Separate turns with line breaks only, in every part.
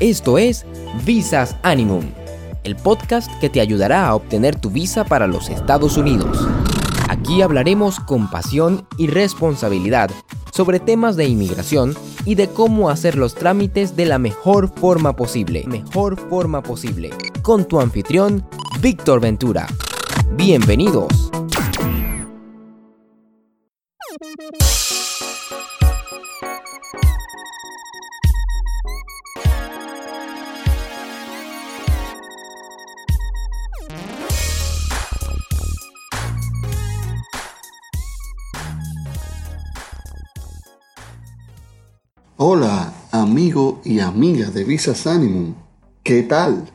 Esto es Visas Animum, el podcast que te ayudará a obtener tu visa para los Estados Unidos. Aquí hablaremos con pasión y responsabilidad sobre temas de inmigración y de cómo hacer los trámites de la mejor forma posible. Mejor forma posible. Con tu anfitrión, Víctor Ventura. Bienvenidos.
Hola, amigo y amiga de Visas Animum. ¿Qué tal?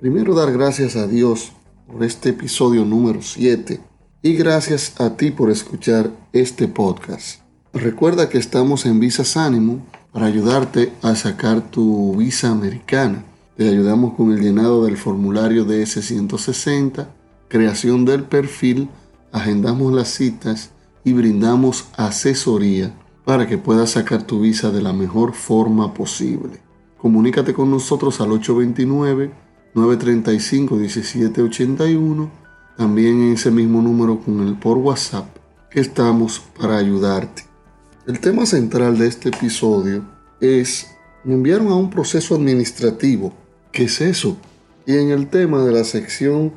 Primero dar gracias a Dios por este episodio número 7 y gracias a ti por escuchar este podcast. Recuerda que estamos en Visas Animum para ayudarte a sacar tu visa americana. Te ayudamos con el llenado del formulario de S160, creación del perfil, agendamos las citas y brindamos asesoría para que puedas sacar tu visa de la mejor forma posible. Comunícate con nosotros al 829-935-1781, también en ese mismo número con el por WhatsApp, que estamos para ayudarte. El tema central de este episodio es, me enviaron a un proceso administrativo. ¿Qué es eso? Y en el tema de la sección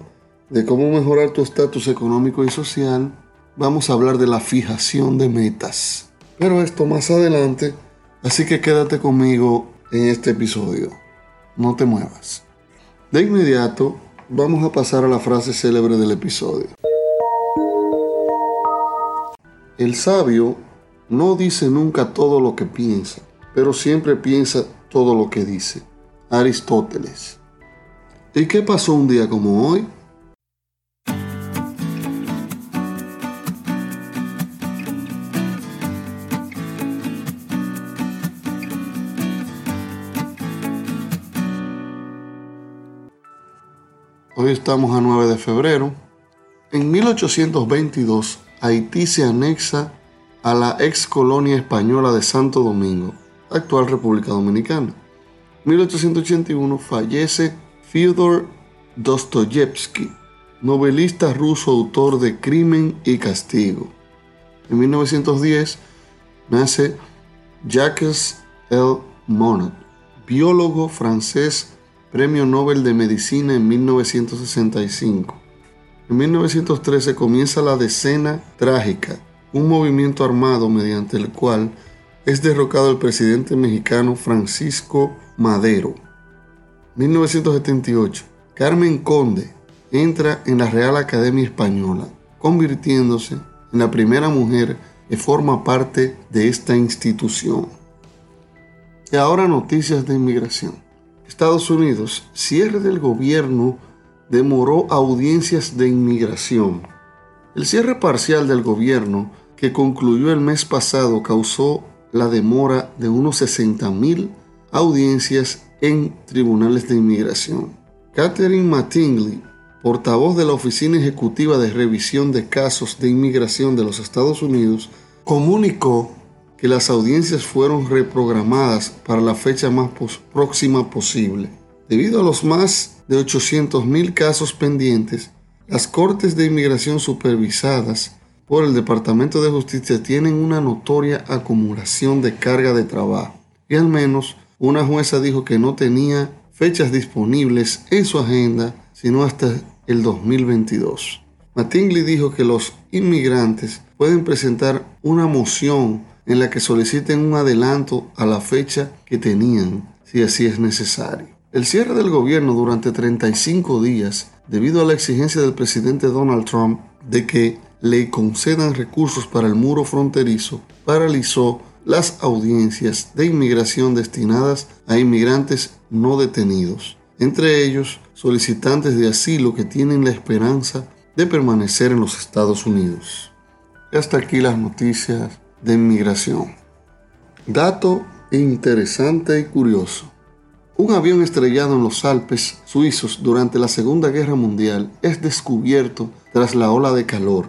de cómo mejorar tu estatus económico y social, vamos a hablar de la fijación de metas. Pero esto más adelante, así que quédate conmigo en este episodio. No te muevas. De inmediato, vamos a pasar a la frase célebre del episodio. El sabio no dice nunca todo lo que piensa, pero siempre piensa todo lo que dice. Aristóteles. ¿Y qué pasó un día como hoy? Estamos a 9 de febrero. En 1822, Haití se anexa a la ex colonia española de Santo Domingo, actual República Dominicana. En 1881 fallece Fyodor Dostoyevsky, novelista ruso autor de Crimen y Castigo. En 1910 nace Jacques L. Monod, biólogo francés Premio Nobel de Medicina en 1965. En 1913 comienza la Decena Trágica, un movimiento armado mediante el cual es derrocado el presidente mexicano Francisco Madero. 1978. Carmen Conde entra en la Real Academia Española, convirtiéndose en la primera mujer que forma parte de esta institución. Y ahora noticias de inmigración. Estados Unidos, cierre del gobierno demoró audiencias de inmigración. El cierre parcial del gobierno que concluyó el mes pasado causó la demora de unos 60.000 audiencias en tribunales de inmigración. Catherine Mattingly, portavoz de la Oficina Ejecutiva de Revisión de Casos de Inmigración de los Estados Unidos, comunicó que las audiencias fueron reprogramadas para la fecha más próxima posible. Debido a los más de 800.000 casos pendientes, las cortes de inmigración supervisadas por el Departamento de Justicia tienen una notoria acumulación de carga de trabajo. Y al menos una jueza dijo que no tenía fechas disponibles en su agenda sino hasta el 2022. Mattingly dijo que los inmigrantes pueden presentar una moción en la que soliciten un adelanto a la fecha que tenían, si así es necesario. El cierre del gobierno durante 35 días, debido a la exigencia del presidente Donald Trump de que le concedan recursos para el muro fronterizo, paralizó las audiencias de inmigración destinadas a inmigrantes no detenidos, entre ellos solicitantes de asilo que tienen la esperanza de permanecer en los Estados Unidos. Hasta aquí las noticias de inmigración. Dato interesante y curioso. Un avión estrellado en los Alpes suizos durante la Segunda Guerra Mundial es descubierto tras la ola de calor.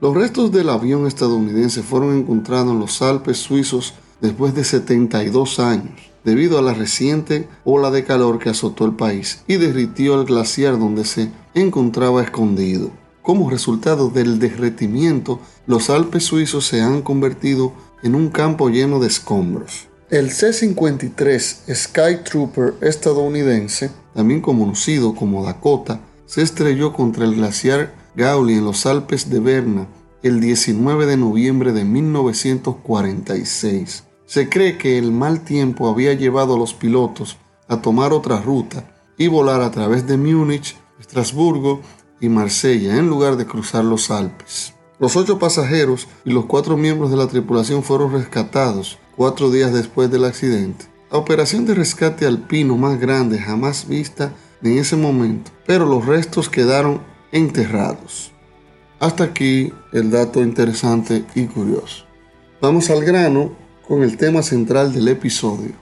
Los restos del avión estadounidense fueron encontrados en los Alpes suizos después de 72 años. debido a la reciente ola de calor que azotó el país y derritió el glaciar donde se encontraba escondido. Como resultado del derretimiento, los Alpes suizos se han convertido en un campo lleno de escombros. El C-53 Sky Trooper estadounidense, también conocido como Dakota, se estrelló contra el glaciar Gauli en los Alpes de Berna el 19 de noviembre de 1946. Se cree que el mal tiempo había llevado a los pilotos a tomar otra ruta y volar a través de Múnich, Estrasburgo y Marsella en lugar de cruzar los Alpes. Los ocho pasajeros y los cuatro miembros de la tripulación fueron rescatados cuatro días después del accidente. La operación de rescate alpino más grande jamás vista en ese momento, pero los restos quedaron enterrados. Hasta aquí el dato interesante y curioso. Vamos al grano con el tema central del episodio.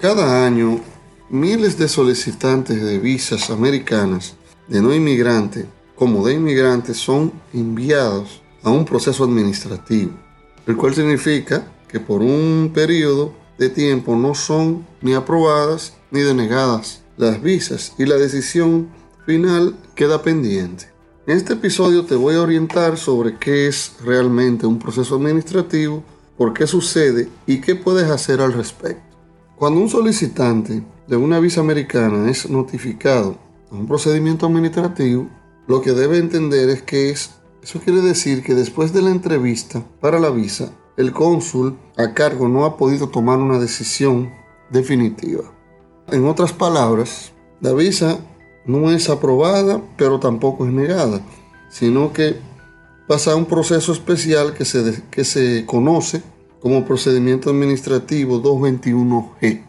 Cada año, miles de solicitantes de visas americanas de no inmigrante como de inmigrantes son enviados a un proceso administrativo, el cual significa que por un periodo de tiempo no son ni aprobadas ni denegadas las visas y la decisión final queda pendiente. En este episodio te voy a orientar sobre qué es realmente un proceso administrativo, por qué sucede y qué puedes hacer al respecto. Cuando un solicitante de una visa americana es notificado un procedimiento administrativo, lo que debe entender es que es, eso quiere decir que después de la entrevista para la visa, el cónsul a cargo no ha podido tomar una decisión definitiva. En otras palabras, la visa no es aprobada, pero tampoco es negada, sino que pasa a un proceso especial que se, que se conoce como procedimiento administrativo 221G.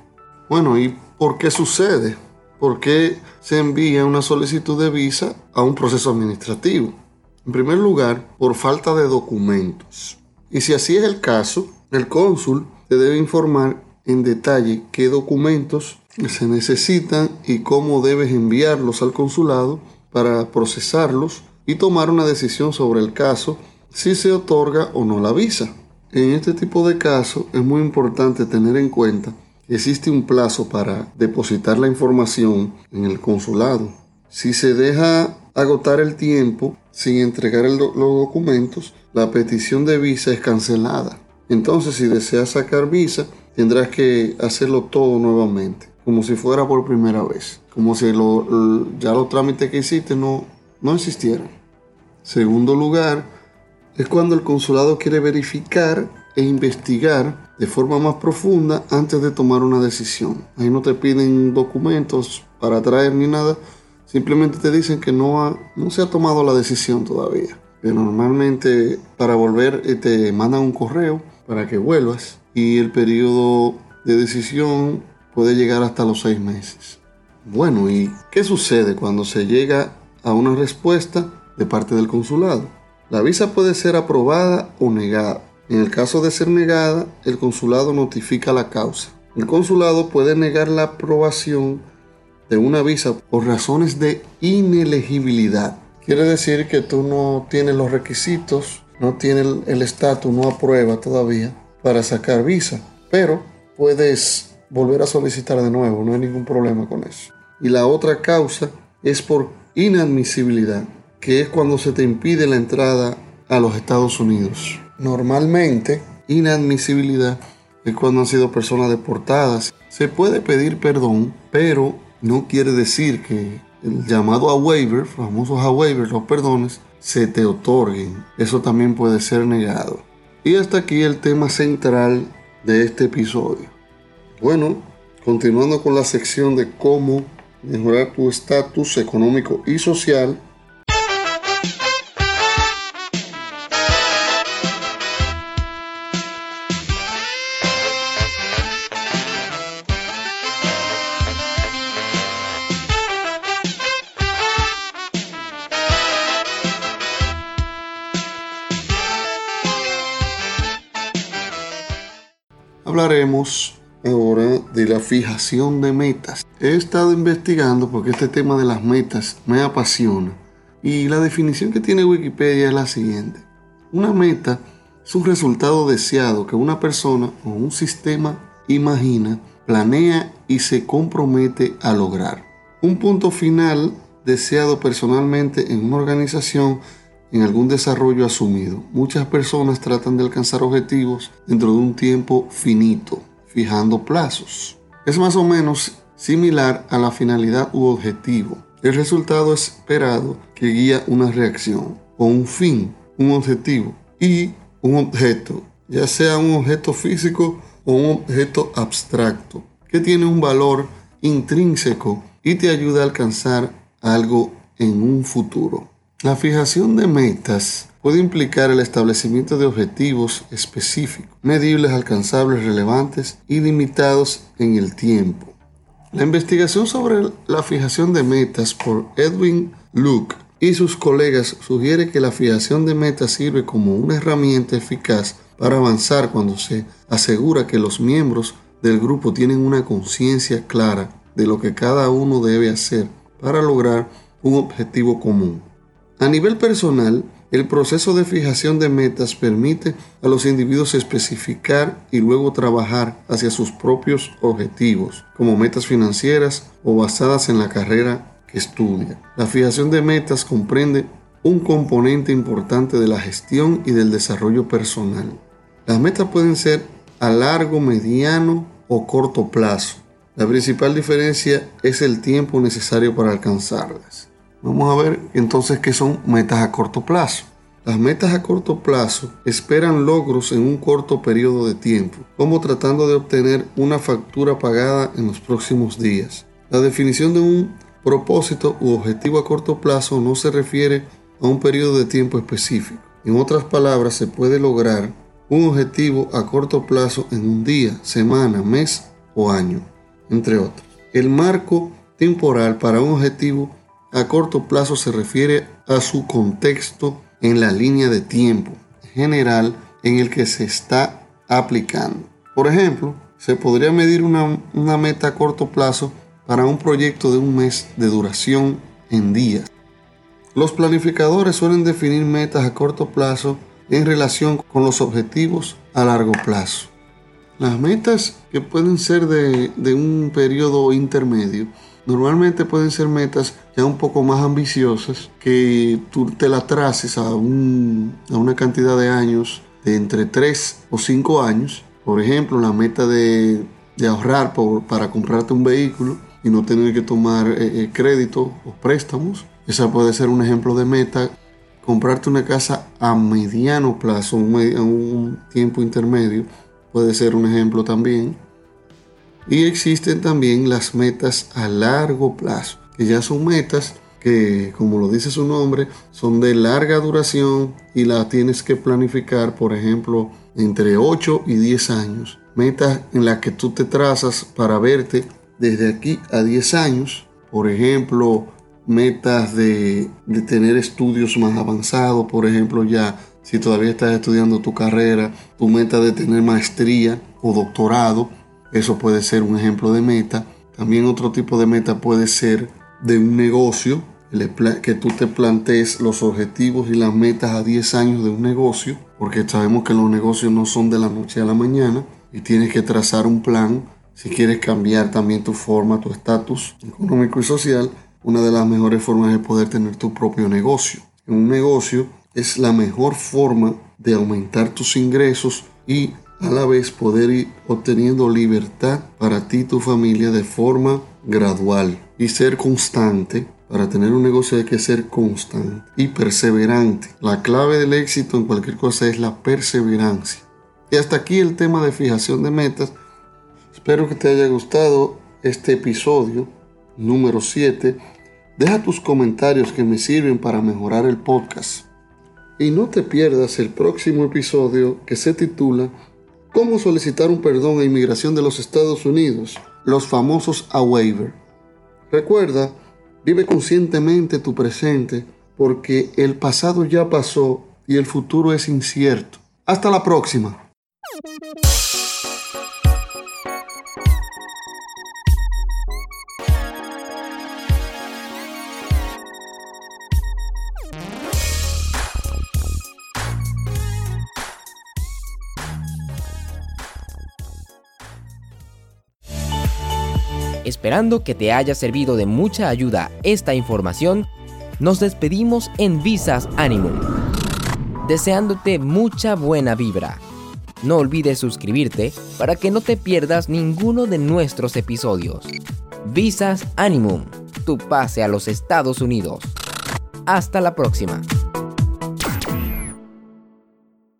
Bueno, ¿y por qué sucede? ¿Por qué se envía una solicitud de visa a un proceso administrativo? En primer lugar, por falta de documentos. Y si así es el caso, el cónsul te debe informar en detalle qué documentos se necesitan y cómo debes enviarlos al consulado para procesarlos y tomar una decisión sobre el caso si se otorga o no la visa. En este tipo de casos es muy importante tener en cuenta existe un plazo para depositar la información en el consulado. Si se deja agotar el tiempo sin entregar los documentos, la petición de visa es cancelada. Entonces, si deseas sacar visa, tendrás que hacerlo todo nuevamente, como si fuera por primera vez, como si ya los trámites que hiciste no, no existieran. Segundo lugar, es cuando el consulado quiere verificar e investigar de forma más profunda antes de tomar una decisión. Ahí no te piden documentos para traer ni nada, simplemente te dicen que no, no se ha tomado la decisión todavía. Que normalmente para volver eh, te mandan un correo para que vuelvas y el periodo de decisión puede llegar hasta los seis meses. Bueno, ¿y qué sucede cuando se llega a una respuesta de parte del consulado? La visa puede ser aprobada o negada. En el caso de ser negada, el consulado notifica la causa. El consulado puede negar la aprobación de una visa por razones de inelegibilidad. Quiere decir que tú no tienes los requisitos, no tienes el estatus, no aprueba todavía para sacar visa, pero puedes volver a solicitar de nuevo, no hay ningún problema con eso. Y la otra causa es por inadmisibilidad, que es cuando se te impide la entrada a los Estados Unidos. Normalmente, inadmisibilidad es cuando han sido personas deportadas. Se puede pedir perdón, pero no quiere decir que el llamado a waiver, famosos a waiver, los perdones, se te otorguen. Eso también puede ser negado. Y hasta aquí el tema central de este episodio. Bueno, continuando con la sección de cómo mejorar tu estatus económico y social, hablaremos ahora de la fijación de metas. He estado investigando porque este tema de las metas me apasiona y la definición que tiene Wikipedia es la siguiente. Una meta es un resultado deseado que una persona o un sistema imagina planea y se compromete a lograr. Un punto final deseado personalmente en una organización en algún desarrollo asumido. Muchas personas tratan de alcanzar objetivos dentro de un tiempo finito, fijando plazos. Es más o menos similar a la finalidad u objetivo. El resultado esperado que guía una reacción o un fin, un objetivo y un objeto, ya sea un objeto físico o un objeto abstracto, que tiene un valor intrínseco y te ayuda a alcanzar algo en un futuro. La fijación de metas puede implicar el establecimiento de objetivos específicos, medibles, alcanzables, relevantes y limitados en el tiempo. La investigación sobre la fijación de metas por Edwin Luke y sus colegas sugiere que la fijación de metas sirve como una herramienta eficaz para avanzar cuando se asegura que los miembros del grupo tienen una conciencia clara de lo que cada uno debe hacer para lograr un objetivo común. A nivel personal, el proceso de fijación de metas permite a los individuos especificar y luego trabajar hacia sus propios objetivos, como metas financieras o basadas en la carrera que estudia. La fijación de metas comprende un componente importante de la gestión y del desarrollo personal. Las metas pueden ser a largo, mediano o corto plazo. La principal diferencia es el tiempo necesario para alcanzarlas. Vamos a ver entonces qué son metas a corto plazo. Las metas a corto plazo esperan logros en un corto periodo de tiempo, como tratando de obtener una factura pagada en los próximos días. La definición de un propósito u objetivo a corto plazo no se refiere a un periodo de tiempo específico. En otras palabras, se puede lograr un objetivo a corto plazo en un día, semana, mes o año, entre otros. El marco temporal para un objetivo a corto plazo se refiere a su contexto en la línea de tiempo general en el que se está aplicando. Por ejemplo, se podría medir una, meta a corto plazo para un proyecto de un mes de duración en días. Los planificadores suelen definir metas a corto plazo en relación con los objetivos a largo plazo. Las metas que pueden ser de, de un periodo intermedio Normalmente pueden ser metas ya un poco más ambiciosas que tú te las traces a, una cantidad de años de entre 3 o 5 años. Por ejemplo, la meta de, ahorrar para comprarte un vehículo y no tener que tomar eh, eh, crédito o préstamos. Esa puede ser un ejemplo de meta. Comprarte una casa a mediano plazo, a un tiempo intermedio, puede ser un ejemplo también. Y existen también las metas a largo plazo, que ya son metas que, como lo dice su nombre, son de larga duración y las tienes que planificar, por ejemplo, entre 8 y 10 años. Metas en las que tú te trazas para verte desde aquí a 10 años. Por ejemplo, metas de, de tener estudios más avanzados. Por ejemplo, ya si todavía estás estudiando tu carrera, tu meta de tener maestría o doctorado eso puede ser un ejemplo de meta. También otro tipo de meta puede ser de un negocio, que tú te plantees los objetivos y las metas a 10 años de un negocio, porque sabemos que los negocios no son de la noche a la mañana y tienes que trazar un plan si quieres cambiar también tu forma, tu estatus económico y social. Una de las mejores formas es poder tener tu propio negocio. En un negocio es la mejor forma de aumentar tus ingresos y a la vez poder ir obteniendo libertad para ti y tu familia de forma gradual y ser constante. Para tener un negocio hay que ser constante y perseverante. La clave del éxito en cualquier cosa es la perseverancia. Y hasta aquí el tema de fijación de metas. Espero que te haya gustado este episodio número 7. Deja tus comentarios que me sirven para mejorar el podcast. Y no te pierdas el próximo episodio que se titula ¿Cómo solicitar un perdón a inmigración de los Estados Unidos? Los famosos a waiver. Recuerda, vive conscientemente tu presente porque el pasado ya pasó y el futuro es incierto. Hasta la próxima.
Esperando que te haya servido de mucha ayuda esta información, nos despedimos en Visas Animum, deseándote mucha buena vibra. No olvides suscribirte para que no te pierdas ninguno de nuestros episodios. Visas Animum, tu pase a los Estados Unidos. Hasta la próxima.